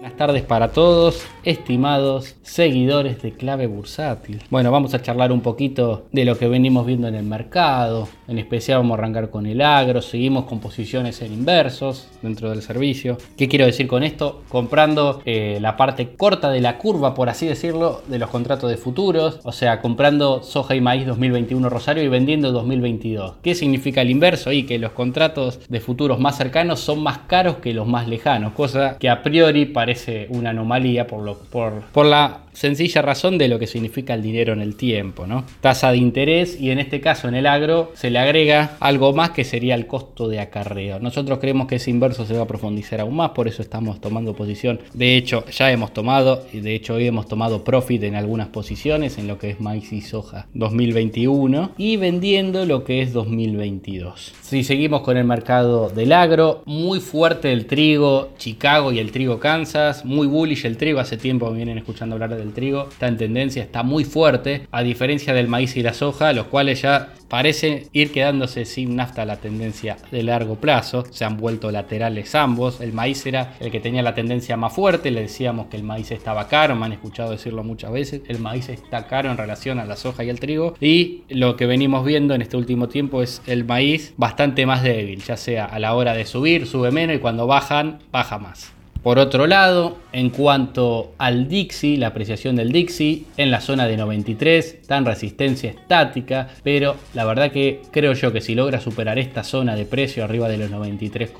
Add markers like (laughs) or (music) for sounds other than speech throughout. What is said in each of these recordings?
Buenas tardes para todos, estimados seguidores de Clave Bursátil. Bueno, vamos a charlar un poquito de lo que venimos viendo en el mercado. En especial vamos a arrancar con el agro, seguimos con posiciones en inversos dentro del servicio. ¿Qué quiero decir con esto? Comprando eh, la parte corta de la curva, por así decirlo, de los contratos de futuros. O sea, comprando soja y maíz 2021 Rosario y vendiendo 2022. ¿Qué significa el inverso? Y que los contratos de futuros más cercanos son más caros que los más lejanos. Cosa que a priori parece parece una anomalía por, lo, por, por la sencilla razón de lo que significa el dinero en el tiempo, ¿no? Tasa de interés y en este caso en el agro se le agrega algo más que sería el costo de acarreo. Nosotros creemos que ese inverso se va a profundizar aún más, por eso estamos tomando posición. De hecho, ya hemos tomado, y de hecho hoy hemos tomado profit en algunas posiciones en lo que es maíz y soja 2021 y vendiendo lo que es 2022. Si seguimos con el mercado del agro, muy fuerte el trigo Chicago y el trigo Kansas, muy bullish el trigo, hace tiempo vienen escuchando hablar de del trigo está en tendencia, está muy fuerte, a diferencia del maíz y la soja, los cuales ya parecen ir quedándose sin nafta la tendencia de largo plazo, se han vuelto laterales ambos, el maíz era el que tenía la tendencia más fuerte, le decíamos que el maíz estaba caro, me han escuchado decirlo muchas veces, el maíz está caro en relación a la soja y el trigo, y lo que venimos viendo en este último tiempo es el maíz bastante más débil, ya sea a la hora de subir, sube menos y cuando bajan, baja más. Por otro lado, en cuanto al Dixie, la apreciación del Dixie en la zona de 93 está en resistencia estática, pero la verdad que creo yo que si logra superar esta zona de precio arriba de los 93,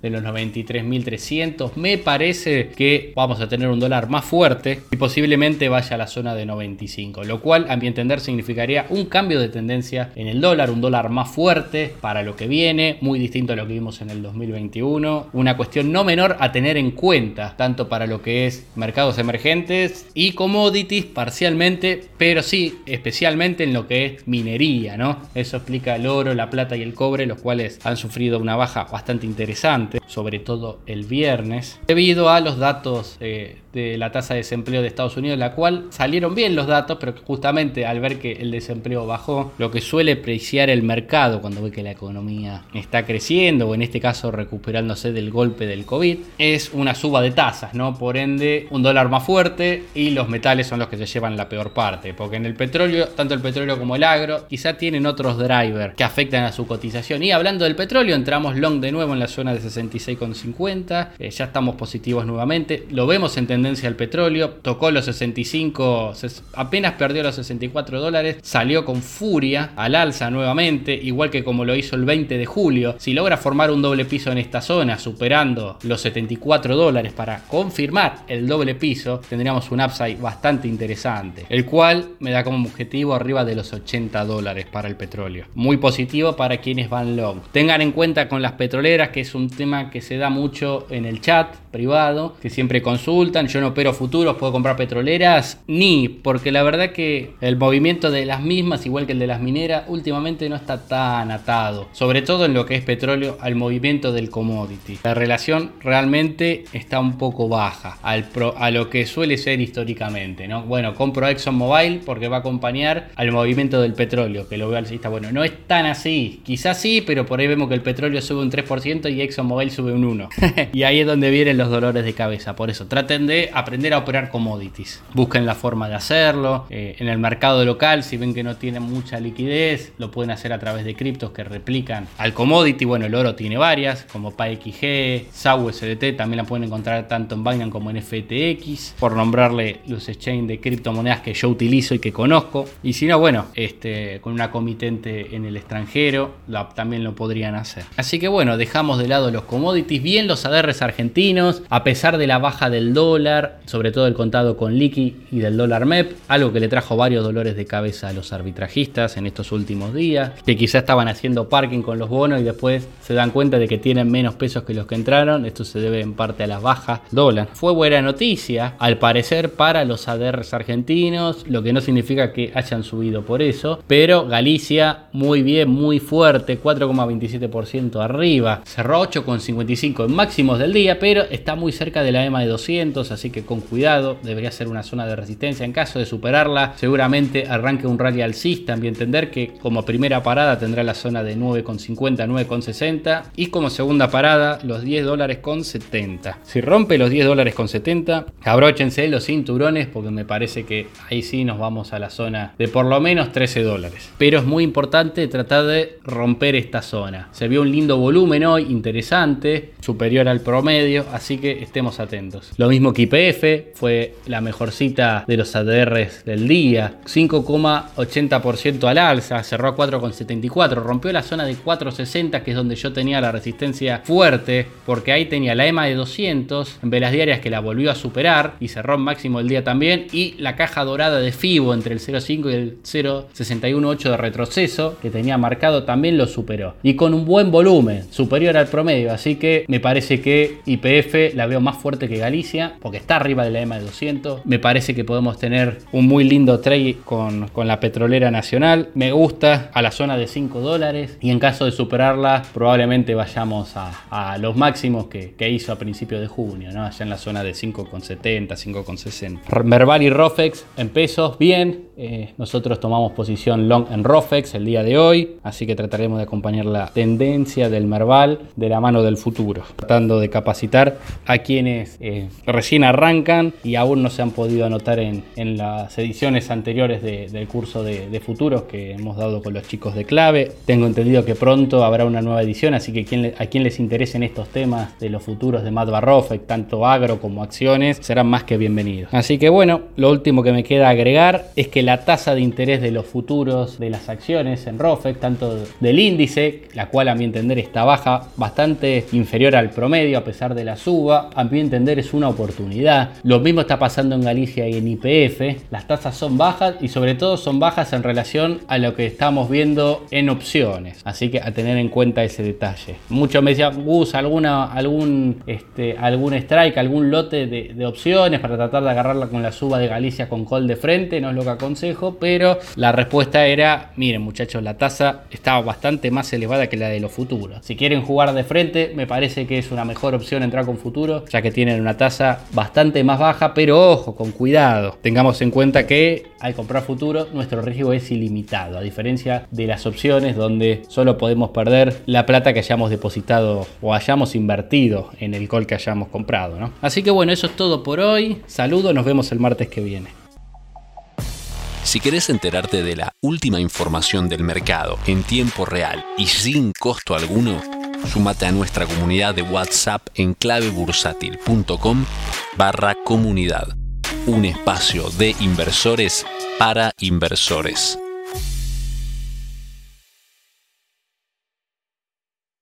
de los 93.300, me parece que vamos a tener un dólar más fuerte y posiblemente vaya a la zona de 95, lo cual a mi entender significaría un cambio de tendencia en el dólar, un dólar más fuerte para lo que viene, muy distinto a lo que vimos en el 2021, una cuestión no menor a tener en cuenta, tanto para lo que es mercados emergentes y commodities parcialmente, pero sí especialmente en lo que es minería, ¿no? Eso explica el oro, la plata y el cobre, los cuales han sufrido una baja bastante interesante, sobre todo el viernes, debido a los datos eh, de la tasa de desempleo de Estados Unidos, la cual salieron bien los datos, pero justamente al ver que el desempleo bajó, lo que suele preciar el mercado cuando ve que la economía está creciendo o en este caso recuperándose del golpe del COVID, es una suba de tasas, ¿no? Por ende, un dólar más fuerte y los metales son los que se llevan la peor parte, porque en el petróleo, tanto el petróleo como el agro, quizá tienen otros drivers que afectan a su cotización. Y hablando del petróleo, entramos long de nuevo en la zona de 66,50, eh, ya estamos positivos nuevamente, lo vemos en tendencia al petróleo, tocó los 65, apenas perdió los 64 dólares, salió con furia al alza nuevamente, igual que como lo hizo el 20 de julio, si logra formar un doble piso en esta zona, superando los 74 dólares, para confirmar el doble piso, tendríamos un upside bastante interesante, el cual me da como objetivo arriba de los 80 dólares para el petróleo. Muy positivo para quienes van long. Tengan en cuenta con las petroleras que es un tema que se da mucho en el chat privado, que siempre consultan. Yo no opero futuros, puedo comprar petroleras, ni porque la verdad que el movimiento de las mismas, igual que el de las mineras, últimamente no está tan atado, sobre todo en lo que es petróleo, al movimiento del commodity. La relación realmente está un poco baja al a lo que suele ser históricamente, ¿no? Bueno, compro ExxonMobil porque va a acompañar al movimiento del petróleo, que lo veo alcista. Bueno, no es tan así, quizás sí, pero por ahí vemos que el petróleo sube un 3% y ExxonMobil sube un 1%. (laughs) y ahí es donde vienen los dolores de cabeza. Por eso, traten de aprender a operar commodities. Busquen la forma de hacerlo. Eh, en el mercado local, si ven que no tienen mucha liquidez, lo pueden hacer a través de criptos que replican al commodity. Bueno, el oro tiene varias, como PyXG, SAU SDT, también la pueden encontrar tanto en Binance como en FTX, por nombrarle los exchanges de criptomonedas que yo utilizo y que conozco. Y si no, bueno, este, con una comitente en el extranjero, también lo podrían hacer. Así que bueno, dejamos de lado los commodities, bien los ADRs argentinos, a pesar de la baja del dólar, sobre todo el contado con liqui y del dólar MEP, algo que le trajo varios dolores de cabeza a los arbitrajistas en estos últimos días, que quizá estaban haciendo parking con los bonos y después se dan cuenta de que tienen menos pesos que los que entraron. Esto se debe en parte la baja dólar. Fue buena noticia, al parecer, para los ADRs argentinos, lo que no significa que hayan subido por eso, pero Galicia muy bien, muy fuerte, 4,27% arriba, cerró 8,55 en máximos del día, pero está muy cerca de la EMA de 200, así que con cuidado, debería ser una zona de resistencia. En caso de superarla, seguramente arranque un rally alcista, a mi entender que como primera parada tendrá la zona de 9,50, 9,60 y como segunda parada los 10 dólares con 70. Si rompe los 10 dólares con 70, abróchense los cinturones porque me parece que ahí sí nos vamos a la zona de por lo menos 13 dólares. Pero es muy importante tratar de romper esta zona. Se vio un lindo volumen hoy, interesante, superior al promedio, así que estemos atentos. Lo mismo que IPF, fue la mejor cita de los ADRs del día, 5,80% al alza, cerró a 4,74, rompió la zona de 4,60 que es donde yo tenía la resistencia fuerte, porque ahí tenía la EMA de 200 en velas diarias que la volvió a superar y cerró máximo el día también, y la caja dorada de FIBO entre el 0,5 y el 0,618 de retroceso que tenía marcado también lo superó. Y con un buen volumen, superior al promedio, así que me parece que IPF la veo más fuerte que Galicia, porque está arriba de la EMA de 200. Me parece que podemos tener un muy lindo trade con, con la petrolera nacional. Me gusta a la zona de 5 dólares y en caso de superarla probablemente vayamos a, a los máximos que, que, hizo a principios de junio, ¿no? allá en la zona de 5,70, 5,60. Merval y Rofex en pesos, bien. Eh, nosotros tomamos posición long en Rofex el día de hoy, así que trataremos de acompañar la tendencia del Merval de la mano del futuro, tratando de capacitar a quienes eh, recién arrancan y aún no se han podido anotar en, en las ediciones anteriores de, del curso de, futuros que hemos dado con los chicos de clave. Tengo entendido que pronto habrá una nueva edición, así que a quien les interesen estos temas de los futuros de Barrofex, tanto agro como acciones, serán más que bienvenidos. Así que bueno, lo último que me queda agregar es que la tasa de interés de los futuros de las acciones en ROFEX, tanto del índice, la cual a mi entender está baja, bastante inferior al promedio a pesar de la suba, a mi entender es una oportunidad. Lo mismo está pasando en Galicia y en IPF, las tasas son bajas y sobre todo son bajas en relación a lo que estamos viendo en opciones, así que a tener en cuenta ese detalle. Muchos me decían, Gus, alguna, algún, este, algún strike, algún lote de, opciones para tratar de agarrarla con la suba de Galicia con call de frente, no es lo que aconsejo, pero la respuesta era, miren muchachos, la tasa estaba bastante más elevada que la de los futuros. Si quieren jugar de frente, me parece que es una mejor opción entrar con futuros, ya que tienen una tasa bastante más baja, pero ojo, con cuidado. Tengamos en cuenta que al comprar futuro, nuestro riesgo es ilimitado, a diferencia de las opciones donde solo podemos perder la plata que hayamos depositado o hayamos invertido en el call que hayamos comprado. Así que bueno, eso es todo por hoy. Saludos, nos vemos el martes que viene. Si querés enterarte de la última información del mercado en tiempo real y sin costo alguno, sumate a nuestra comunidad de WhatsApp en clavebursátil.com barra comunidad, un espacio de inversores para inversores.